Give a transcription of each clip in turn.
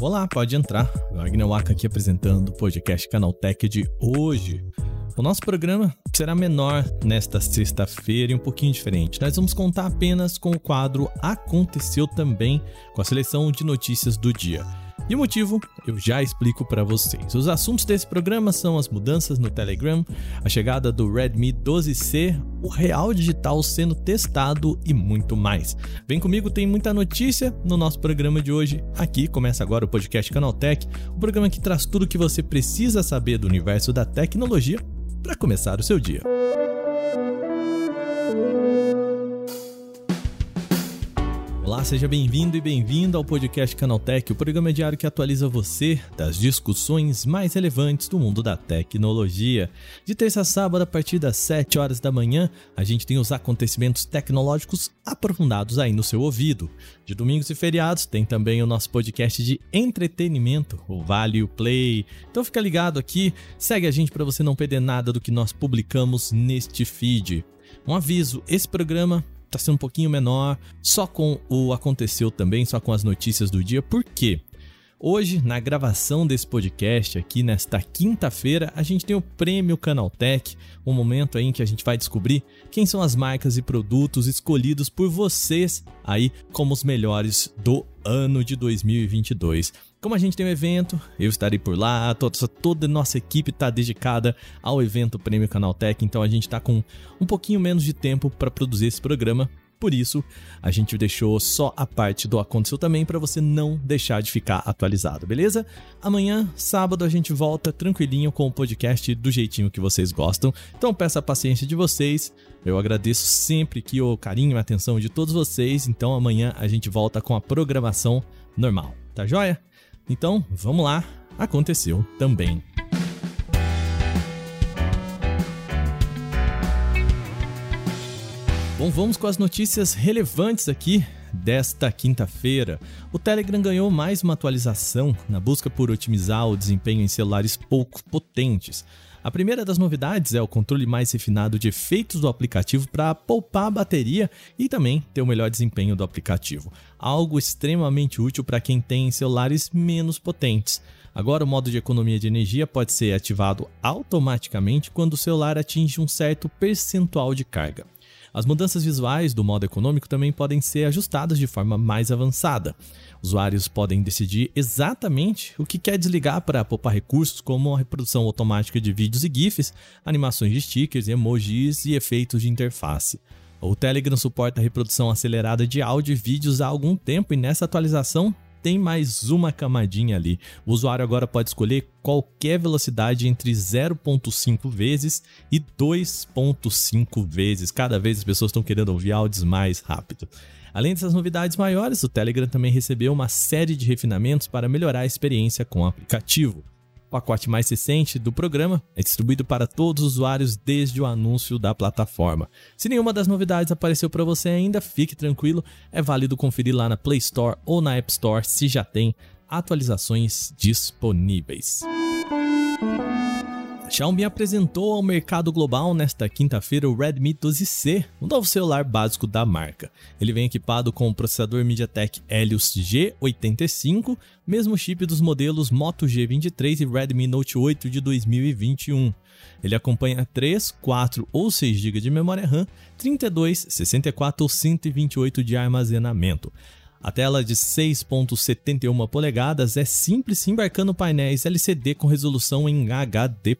Olá, pode entrar. Wagner Waka aqui apresentando o podcast Canaltech de hoje. O nosso programa será menor nesta sexta-feira e um pouquinho diferente. Nós vamos contar apenas com o quadro Aconteceu Também, com a seleção de notícias do dia. E o motivo eu já explico para vocês. Os assuntos desse programa são as mudanças no Telegram, a chegada do Redmi 12C, o real digital sendo testado e muito mais. Vem comigo, tem muita notícia no nosso programa de hoje. Aqui começa agora o podcast Canaltech, o programa que traz tudo o que você precisa saber do universo da tecnologia para começar o seu dia. Olá, seja bem-vindo e bem-vinda ao podcast Canaltech, o programa diário que atualiza você das discussões mais relevantes do mundo da tecnologia. De terça a sábado, a partir das 7 horas da manhã, a gente tem os acontecimentos tecnológicos aprofundados aí no seu ouvido. De domingos e feriados, tem também o nosso podcast de entretenimento, o Vale Play. Então fica ligado aqui, segue a gente para você não perder nada do que nós publicamos neste feed. Um aviso: esse programa tá sendo um pouquinho menor, só com o aconteceu também, só com as notícias do dia. Por quê? Hoje, na gravação desse podcast aqui nesta quinta-feira, a gente tem o Prêmio Canaltech, um momento aí em que a gente vai descobrir quem são as marcas e produtos escolhidos por vocês aí como os melhores do ano de 2022. Como a gente tem um evento, eu estarei por lá, toda, toda a nossa equipe está dedicada ao evento Prêmio Canaltech, então a gente está com um pouquinho menos de tempo para produzir esse programa. Por isso, a gente deixou só a parte do Aconteceu também para você não deixar de ficar atualizado, beleza? Amanhã, sábado, a gente volta tranquilinho com o podcast do jeitinho que vocês gostam. Então peço a paciência de vocês. Eu agradeço sempre que o carinho e a atenção de todos vocês. Então amanhã a gente volta com a programação normal, tá joia? Então, vamos lá, aconteceu também. Bom, vamos com as notícias relevantes aqui desta quinta-feira. O Telegram ganhou mais uma atualização na busca por otimizar o desempenho em celulares pouco potentes. A primeira das novidades é o controle mais refinado de efeitos do aplicativo para poupar a bateria e também ter o melhor desempenho do aplicativo. Algo extremamente útil para quem tem celulares menos potentes. Agora, o modo de economia de energia pode ser ativado automaticamente quando o celular atinge um certo percentual de carga. As mudanças visuais do modo econômico também podem ser ajustadas de forma mais avançada. Usuários podem decidir exatamente o que quer desligar para poupar recursos, como a reprodução automática de vídeos e GIFs, animações de stickers, emojis e efeitos de interface. O Telegram suporta a reprodução acelerada de áudio e vídeos há algum tempo e nessa atualização tem mais uma camadinha ali. O usuário agora pode escolher qualquer velocidade entre 0.5 vezes e 2.5 vezes. Cada vez as pessoas estão querendo ouvir áudios mais rápido. Além dessas novidades maiores, o Telegram também recebeu uma série de refinamentos para melhorar a experiência com o aplicativo. Pacote mais recente do programa é distribuído para todos os usuários desde o anúncio da plataforma. Se nenhuma das novidades apareceu para você ainda, fique tranquilo, é válido conferir lá na Play Store ou na App Store se já tem atualizações disponíveis. Xiaomi apresentou ao mercado global nesta quinta-feira o Redmi 12C, o um novo celular básico da marca. Ele vem equipado com o processador MediaTek Helios G85, mesmo chip dos modelos Moto G23 e Redmi Note 8 de 2021. Ele acompanha 3, 4 ou 6 GB de memória RAM, 32, 64 ou 128 de armazenamento. A tela de 6.71 polegadas é simples embarcando painéis LCD com resolução em HD+.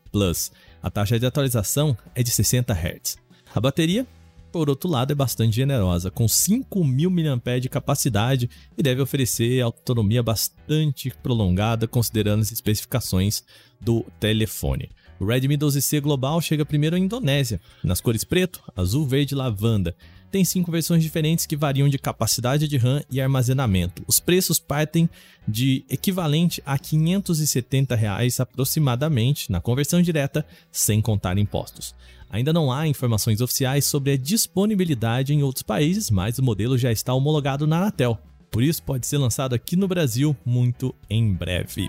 A taxa de atualização é de 60 Hz. A bateria, por outro lado, é bastante generosa, com 5.000 mAh de capacidade e deve oferecer autonomia bastante prolongada considerando as especificações do telefone. O Redmi 12C Global chega primeiro à Indonésia, nas cores preto, azul, verde e lavanda tem cinco versões diferentes que variam de capacidade de RAM e armazenamento. Os preços partem de equivalente a 570 reais aproximadamente na conversão direta, sem contar impostos. Ainda não há informações oficiais sobre a disponibilidade em outros países, mas o modelo já está homologado na Anatel. Por isso, pode ser lançado aqui no Brasil muito em breve.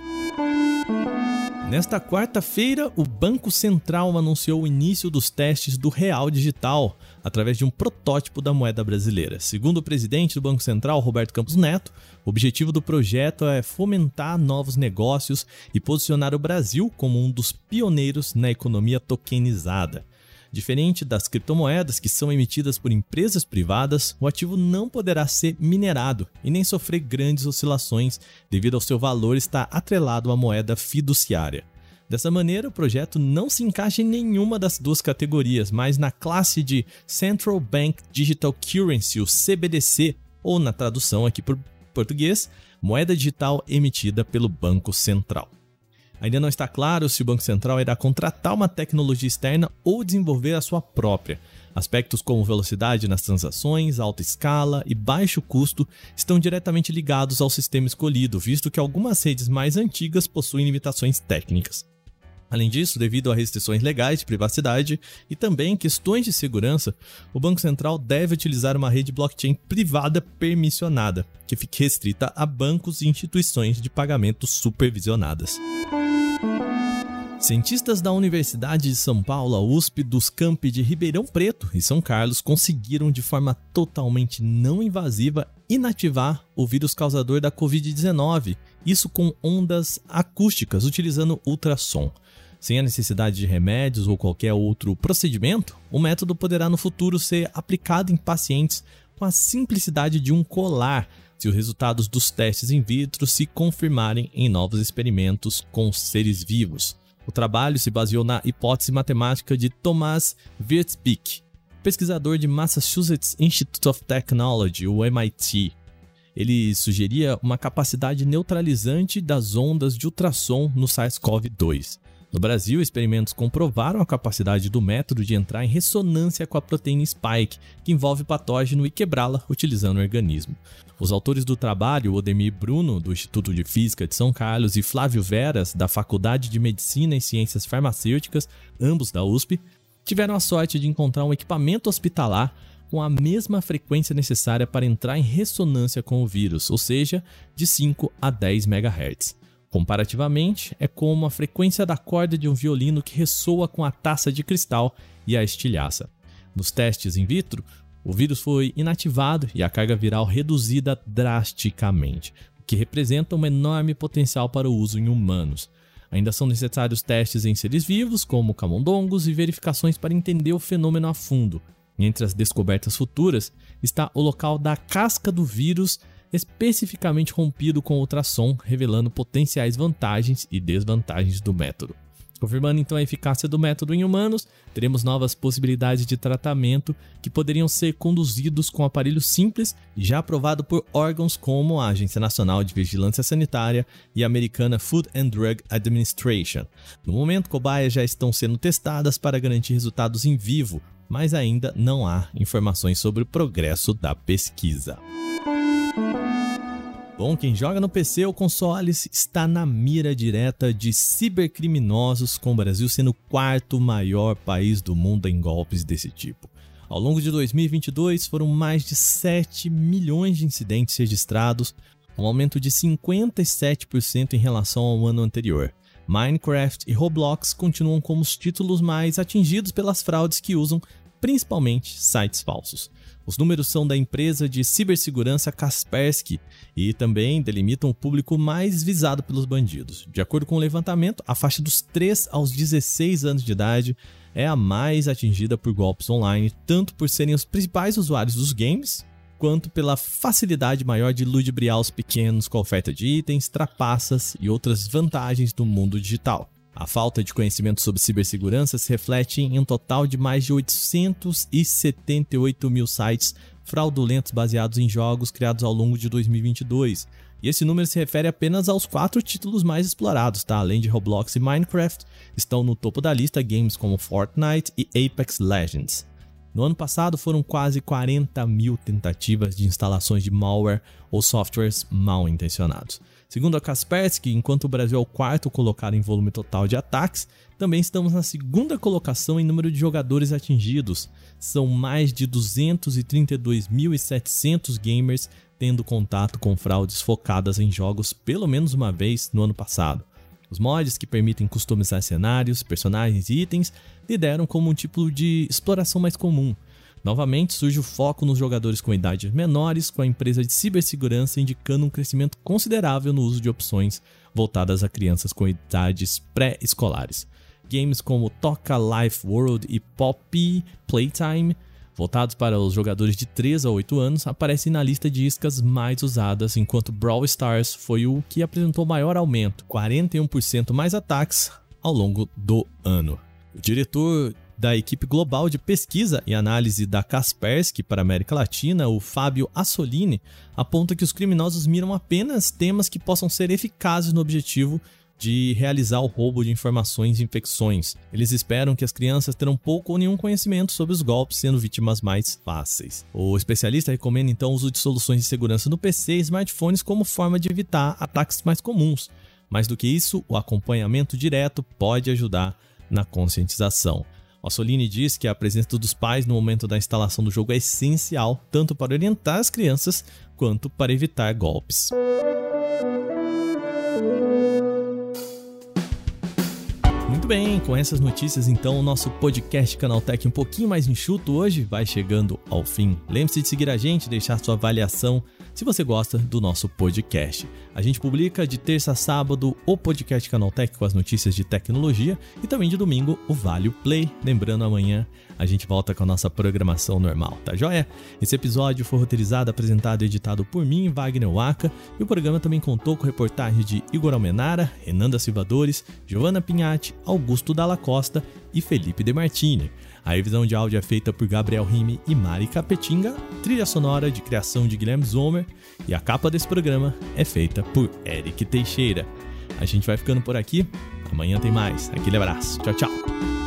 Nesta quarta-feira, o Banco Central anunciou o início dos testes do Real Digital através de um protótipo da moeda brasileira. Segundo o presidente do Banco Central, Roberto Campos Neto, o objetivo do projeto é fomentar novos negócios e posicionar o Brasil como um dos pioneiros na economia tokenizada. Diferente das criptomoedas que são emitidas por empresas privadas, o ativo não poderá ser minerado e nem sofrer grandes oscilações devido ao seu valor estar atrelado à moeda fiduciária. Dessa maneira, o projeto não se encaixa em nenhuma das duas categorias, mas na classe de Central Bank Digital Currency, o CBDC, ou na tradução aqui por português, moeda digital emitida pelo Banco Central. Ainda não está claro se o Banco Central irá contratar uma tecnologia externa ou desenvolver a sua própria. Aspectos como velocidade nas transações, alta escala e baixo custo estão diretamente ligados ao sistema escolhido, visto que algumas redes mais antigas possuem limitações técnicas. Além disso, devido a restrições legais de privacidade e também questões de segurança, o Banco Central deve utilizar uma rede blockchain privada permissionada, que fique restrita a bancos e instituições de pagamento supervisionadas. Cientistas da Universidade de São Paulo, a USP, dos campi de Ribeirão Preto e São Carlos conseguiram de forma totalmente não invasiva inativar o vírus causador da Covid-19, isso com ondas acústicas utilizando ultrassom. Sem a necessidade de remédios ou qualquer outro procedimento, o método poderá no futuro ser aplicado em pacientes com a simplicidade de um colar, se os resultados dos testes in vitro se confirmarem em novos experimentos com seres vivos. O trabalho se baseou na hipótese matemática de Thomas Wirtzbeck, pesquisador de Massachusetts Institute of Technology, o MIT. Ele sugeria uma capacidade neutralizante das ondas de ultrassom no SARS-CoV-2. No Brasil, experimentos comprovaram a capacidade do método de entrar em ressonância com a proteína spike, que envolve patógeno, e quebrá-la utilizando o organismo. Os autores do trabalho, Odemir Bruno, do Instituto de Física de São Carlos, e Flávio Veras, da Faculdade de Medicina e Ciências Farmacêuticas, ambos da USP, tiveram a sorte de encontrar um equipamento hospitalar com a mesma frequência necessária para entrar em ressonância com o vírus, ou seja, de 5 a 10 MHz. Comparativamente, é como a frequência da corda de um violino que ressoa com a taça de cristal e a estilhaça. Nos testes in vitro, o vírus foi inativado e a carga viral reduzida drasticamente, o que representa um enorme potencial para o uso em humanos. Ainda são necessários testes em seres vivos, como camundongos, e verificações para entender o fenômeno a fundo. Entre as descobertas futuras está o local da casca do vírus especificamente rompido com ultrassom, revelando potenciais vantagens e desvantagens do método. Confirmando então a eficácia do método em humanos, teremos novas possibilidades de tratamento que poderiam ser conduzidos com aparelho simples já aprovado por órgãos como a Agência Nacional de Vigilância Sanitária e a americana Food and Drug Administration. No momento, cobaias já estão sendo testadas para garantir resultados em vivo, mas ainda não há informações sobre o progresso da pesquisa. Bom, quem joga no PC ou consoles está na mira direta de cibercriminosos, com o Brasil sendo o quarto maior país do mundo em golpes desse tipo. Ao longo de 2022, foram mais de 7 milhões de incidentes registrados, um aumento de 57% em relação ao ano anterior. Minecraft e Roblox continuam como os títulos mais atingidos pelas fraudes que usam principalmente sites falsos. Os números são da empresa de cibersegurança Kaspersky e também delimitam o público mais visado pelos bandidos. De acordo com o levantamento, a faixa dos 3 aos 16 anos de idade é a mais atingida por golpes online, tanto por serem os principais usuários dos games, quanto pela facilidade maior de ludibriar os pequenos com oferta de itens, trapaças e outras vantagens do mundo digital. A falta de conhecimento sobre cibersegurança se reflete em um total de mais de 878 mil sites fraudulentos baseados em jogos criados ao longo de 2022. E esse número se refere apenas aos quatro títulos mais explorados, tá? Além de Roblox e Minecraft, estão no topo da lista games como Fortnite e Apex Legends. No ano passado foram quase 40 mil tentativas de instalações de malware ou softwares mal intencionados. Segundo a Kaspersky, enquanto o Brasil é o quarto colocado em volume total de ataques, também estamos na segunda colocação em número de jogadores atingidos. São mais de 232.700 gamers tendo contato com fraudes focadas em jogos pelo menos uma vez no ano passado. Os mods que permitem customizar cenários, personagens e itens lideram como um tipo de exploração mais comum. Novamente surge o foco nos jogadores com idades menores, com a empresa de cibersegurança indicando um crescimento considerável no uso de opções voltadas a crianças com idades pré-escolares. Games como Toca Life World e Poppy Playtime voltados para os jogadores de 3 a 8 anos, aparecem na lista de iscas mais usadas, enquanto Brawl Stars foi o que apresentou maior aumento, 41% mais ataques ao longo do ano. O diretor da equipe global de pesquisa e análise da Kaspersky para a América Latina, o Fábio Assolini, aponta que os criminosos miram apenas temas que possam ser eficazes no objetivo de realizar o roubo de informações e infecções. Eles esperam que as crianças terão pouco ou nenhum conhecimento sobre os golpes, sendo vítimas mais fáceis. O especialista recomenda então o uso de soluções de segurança no PC e smartphones como forma de evitar ataques mais comuns. Mais do que isso, o acompanhamento direto pode ajudar na conscientização. Ossolini diz que a presença dos pais no momento da instalação do jogo é essencial, tanto para orientar as crianças quanto para evitar golpes. Bem, com essas notícias então o nosso podcast Canaltech um pouquinho mais enxuto hoje vai chegando ao fim. Lembre-se de seguir a gente, deixar sua avaliação se você gosta do nosso podcast. A gente publica de terça a sábado o podcast Canaltech com as notícias de tecnologia e também de domingo o Vale Play. Lembrando, amanhã a gente volta com a nossa programação normal, tá joia? Esse episódio foi roteirizado, apresentado e editado por mim, Wagner Waka, e o programa também contou com reportagem de Igor Almenara, Renanda Silvadores, Giovanna Pinhatti, Augusto Dalla Costa e Felipe De Martini. A revisão de áudio é feita por Gabriel Rime e Mari Capetinga, trilha sonora de criação de Guilherme Zomer e a capa desse programa é feita por Eric Teixeira. A gente vai ficando por aqui, amanhã tem mais. Aquele abraço, tchau, tchau.